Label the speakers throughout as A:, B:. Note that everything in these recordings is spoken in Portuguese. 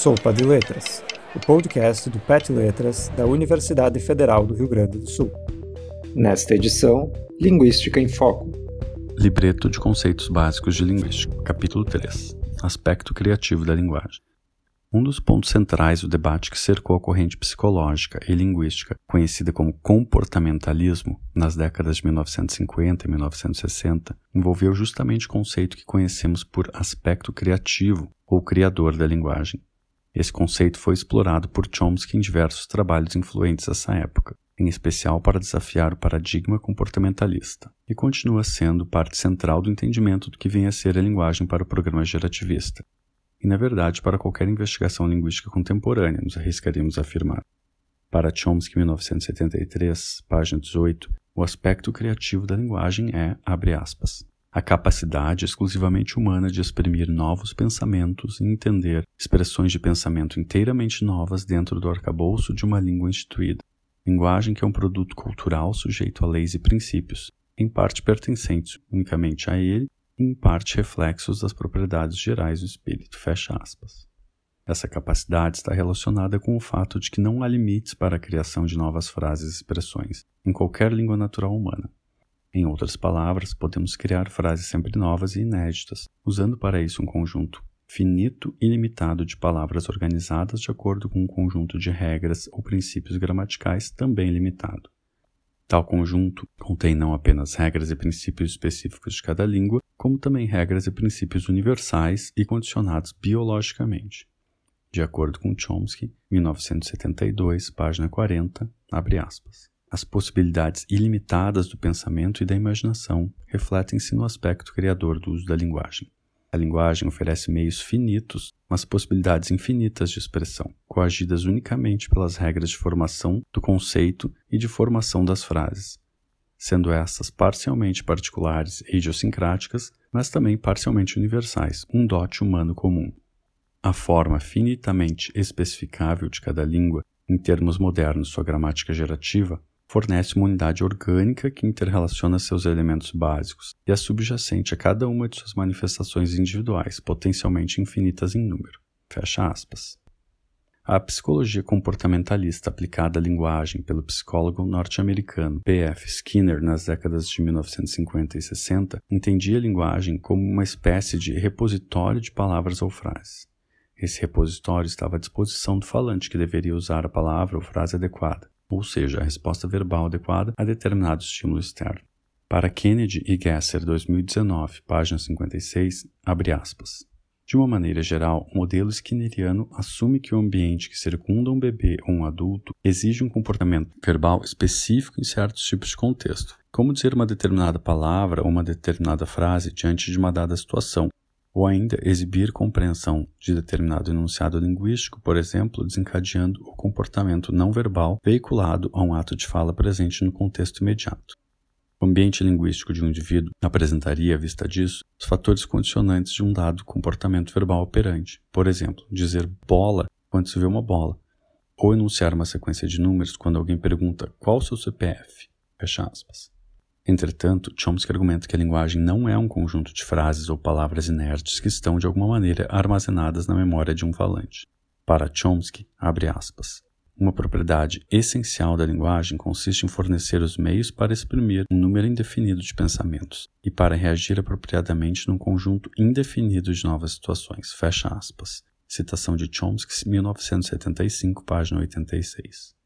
A: Sopa de Letras, o podcast do PET Letras da Universidade Federal do Rio Grande do Sul. Nesta edição, Linguística em Foco.
B: Libreto de Conceitos Básicos de Linguística, capítulo 3 Aspecto Criativo da Linguagem. Um dos pontos centrais do debate que cercou a corrente psicológica e linguística, conhecida como comportamentalismo, nas décadas de 1950 e 1960, envolveu justamente o conceito que conhecemos por aspecto criativo ou criador da linguagem. Esse conceito foi explorado por Chomsky em diversos trabalhos influentes dessa época, em especial para desafiar o paradigma comportamentalista, e continua sendo parte central do entendimento do que vem a ser a linguagem para o programa gerativista. E, na verdade, para qualquer investigação linguística contemporânea, nos arriscaríamos a afirmar. Para Chomsky, 1973, página 18, o aspecto criativo da linguagem é, abre aspas, a capacidade exclusivamente humana de exprimir novos pensamentos e entender expressões de pensamento inteiramente novas dentro do arcabouço de uma língua instituída. Linguagem que é um produto cultural sujeito a leis e princípios, em parte pertencentes unicamente a ele e em parte reflexos das propriedades gerais do espírito. Fecha aspas. Essa capacidade está relacionada com o fato de que não há limites para a criação de novas frases e expressões em qualquer língua natural humana. Em outras palavras, podemos criar frases sempre novas e inéditas, usando para isso um conjunto finito e limitado de palavras organizadas de acordo com um conjunto de regras ou princípios gramaticais também limitado. Tal conjunto contém não apenas regras e princípios específicos de cada língua, como também regras e princípios universais e condicionados biologicamente. De acordo com Chomsky, 1972, página 40, abre aspas. As possibilidades ilimitadas do pensamento e da imaginação refletem-se no aspecto criador do uso da linguagem. A linguagem oferece meios finitos, mas possibilidades infinitas de expressão, coagidas unicamente pelas regras de formação do conceito e de formação das frases, sendo essas parcialmente particulares e idiosincráticas, mas também parcialmente universais, um dote humano comum. A forma finitamente especificável de cada língua, em termos modernos sua gramática gerativa, fornece uma unidade orgânica que interrelaciona seus elementos básicos e é subjacente a cada uma de suas manifestações individuais, potencialmente infinitas em número. Fecha aspas. A psicologia comportamentalista aplicada à linguagem pelo psicólogo norte-americano P.F. Skinner nas décadas de 1950 e 60 entendia a linguagem como uma espécie de repositório de palavras ou frases. Esse repositório estava à disposição do falante que deveria usar a palavra ou frase adequada ou seja, a resposta verbal adequada a determinado estímulo externo. Para Kennedy e Gesser, 2019, página 56, abre aspas. De uma maneira geral, o modelo skinneriano assume que o ambiente que circunda um bebê ou um adulto exige um comportamento verbal específico em certos tipos de contexto, como dizer uma determinada palavra ou uma determinada frase diante de uma dada situação, ou ainda exibir compreensão de determinado enunciado linguístico, por exemplo, desencadeando o comportamento não verbal veiculado a um ato de fala presente no contexto imediato. O ambiente linguístico de um indivíduo apresentaria, à vista disso, os fatores condicionantes de um dado comportamento verbal operante, por exemplo, dizer bola quando se vê uma bola, ou enunciar uma sequência de números quando alguém pergunta qual o seu CPF. Fecha aspas. Entretanto, Chomsky argumenta que a linguagem não é um conjunto de frases ou palavras inertes que estão de alguma maneira armazenadas na memória de um falante. Para Chomsky, abre aspas, uma propriedade essencial da linguagem consiste em fornecer os meios para exprimir um número indefinido de pensamentos e para reagir apropriadamente num conjunto indefinido de novas situações. Fecha aspas. Citação de Chomsky, 1975, página 86.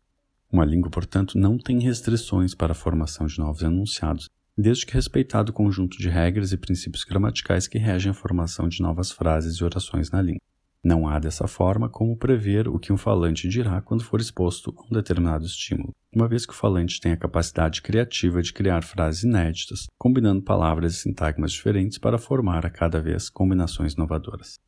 B: Uma língua, portanto, não tem restrições para a formação de novos enunciados, desde que respeitado o conjunto de regras e princípios gramaticais que regem a formação de novas frases e orações na língua. Não há dessa forma como prever o que um falante dirá quando for exposto a um determinado estímulo, uma vez que o falante tem a capacidade criativa de criar frases inéditas, combinando palavras e sintagmas diferentes para formar a cada vez combinações inovadoras.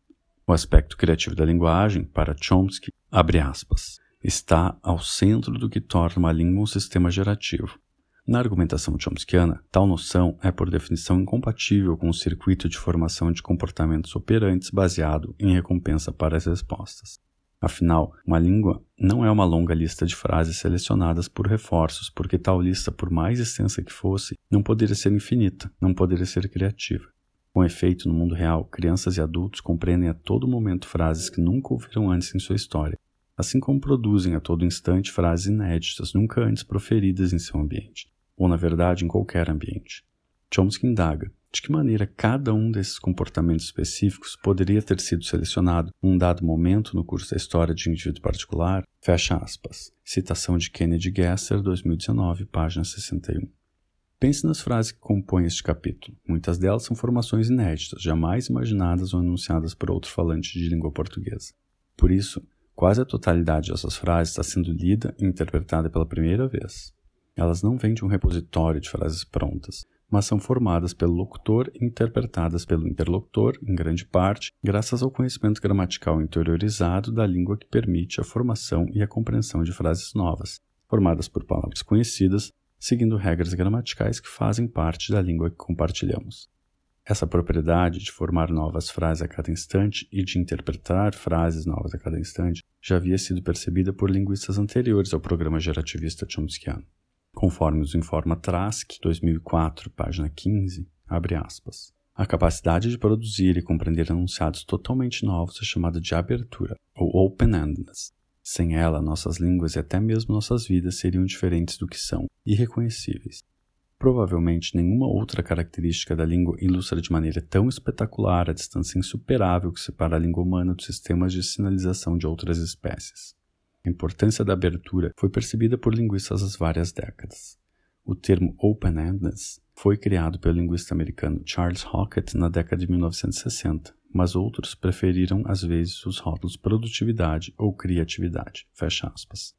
B: O aspecto criativo da linguagem, para Chomsky, abre aspas, está ao centro do que torna uma língua um sistema gerativo. Na argumentação chomskiana, tal noção é, por definição, incompatível com o circuito de formação de comportamentos operantes baseado em recompensa para as respostas. Afinal, uma língua não é uma longa lista de frases selecionadas por reforços, porque tal lista, por mais extensa que fosse, não poderia ser infinita, não poderia ser criativa. Com efeito, no mundo real, crianças e adultos compreendem a todo momento frases que nunca ouviram antes em sua história, assim como produzem a todo instante frases inéditas nunca antes proferidas em seu ambiente, ou na verdade em qualquer ambiente. Chomsky indaga de que maneira cada um desses comportamentos específicos poderia ter sido selecionado num dado momento no curso da história de um indivíduo particular, fecha aspas. Citação de Kennedy Gesser, 2019, página 61. Pense nas frases que compõem este capítulo. Muitas delas são formações inéditas, jamais imaginadas ou anunciadas por outro falante de língua portuguesa. Por isso, quase a totalidade dessas frases está sendo lida e interpretada pela primeira vez. Elas não vêm de um repositório de frases prontas, mas são formadas pelo locutor e interpretadas pelo interlocutor, em grande parte, graças ao conhecimento gramatical interiorizado da língua que permite a formação e a compreensão de frases novas, formadas por palavras conhecidas, seguindo regras gramaticais que fazem parte da língua que compartilhamos. Essa propriedade de formar novas frases a cada instante e de interpretar frases novas a cada instante já havia sido percebida por linguistas anteriores ao programa gerativista chomskiano. Conforme nos informa Trask, 2004, página 15, abre aspas. A capacidade de produzir e compreender enunciados totalmente novos é chamada de abertura, ou open-endedness. Sem ela, nossas línguas e até mesmo nossas vidas seriam diferentes do que são, irreconhecíveis. Provavelmente nenhuma outra característica da língua ilustra de maneira tão espetacular a distância insuperável que separa a língua humana dos sistemas de sinalização de outras espécies. A importância da abertura foi percebida por linguistas há várias décadas. O termo open-endedness foi criado pelo linguista americano Charles Hockett na década de 1960, mas outros preferiram às vezes os rótulos produtividade ou criatividade. Fecha aspas.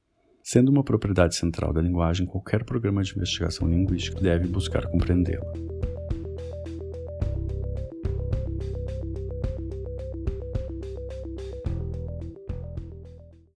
B: Sendo uma propriedade central da linguagem, qualquer programa de investigação linguística deve buscar compreendê-la.